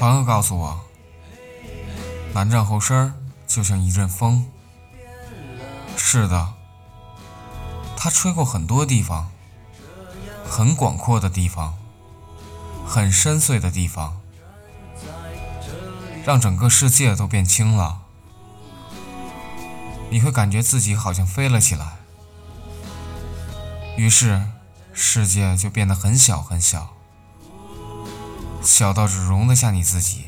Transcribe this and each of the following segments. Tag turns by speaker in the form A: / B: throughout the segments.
A: 朋友告诉我，南站后身就像一阵风。是的，它吹过很多地方，很广阔的地方，很深邃的地方，让整个世界都变轻了。你会感觉自己好像飞了起来，于是世界就变得很小很小。小到只容得下你自己，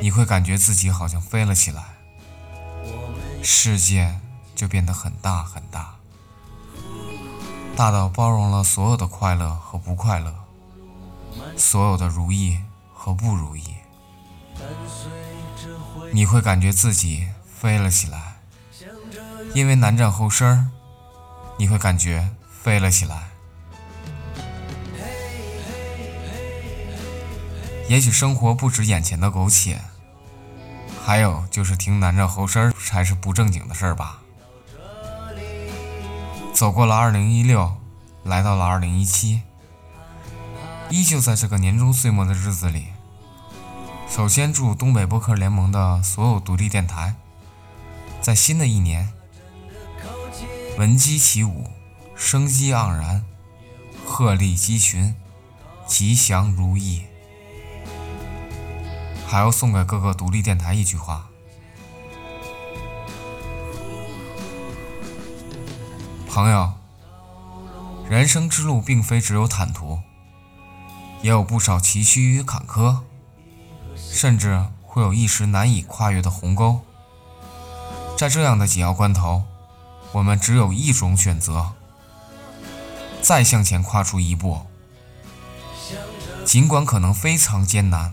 A: 你会感觉自己好像飞了起来，世界就变得很大很大，大到包容了所有的快乐和不快乐，所有的如意和不如意。你会感觉自己飞了起来，因为南站后身，你会感觉飞了起来。也许生活不止眼前的苟且，还有就是听男站后身才是不正经的事儿吧。走过了二零一六，来到了二零一七，依旧在这个年终岁末的日子里。首先祝东北播客联盟的所有独立电台，在新的一年，闻鸡起舞，生机盎然，鹤立鸡群，吉祥如意。还要送给各个独立电台一句话：朋友，人生之路并非只有坦途，也有不少崎岖与坎坷，甚至会有一时难以跨越的鸿沟。在这样的紧要关头，我们只有一种选择：再向前跨出一步，尽管可能非常艰难。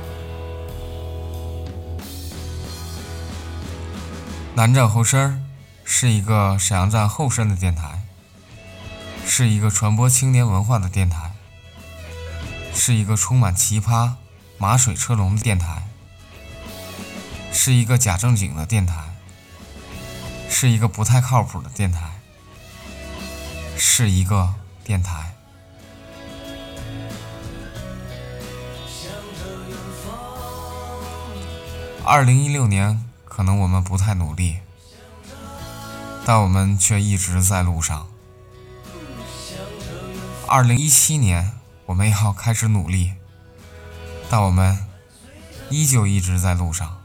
A: 南站后身是一个沈阳站后身的电台，是一个传播青年文化的电台，是一个充满奇葩、马水车龙的电台，是一个假正经的电台，是一个不太靠谱的电台，是一个电台。二零一六年。可能我们不太努力，但我们却一直在路上。二零一七年，我们要开始努力，但我们依旧一直在路上。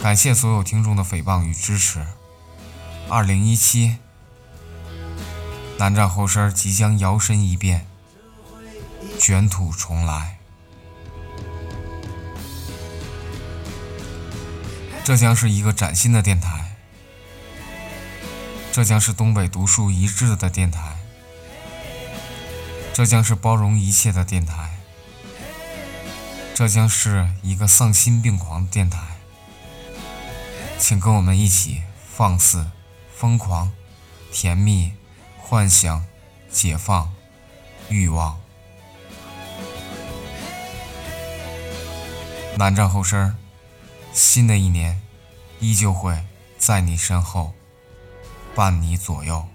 A: 感谢所有听众的诽谤与支持。二零一七，南站后身即将摇身一变，卷土重来。这将是一个崭新的电台，这将是东北独树一帜的电台，这将是包容一切的电台，这将是一个丧心病狂的电台。请跟我们一起放肆、疯狂、甜蜜、幻想、解放、欲望。南站后身儿。新的一年，依旧会在你身后，伴你左右。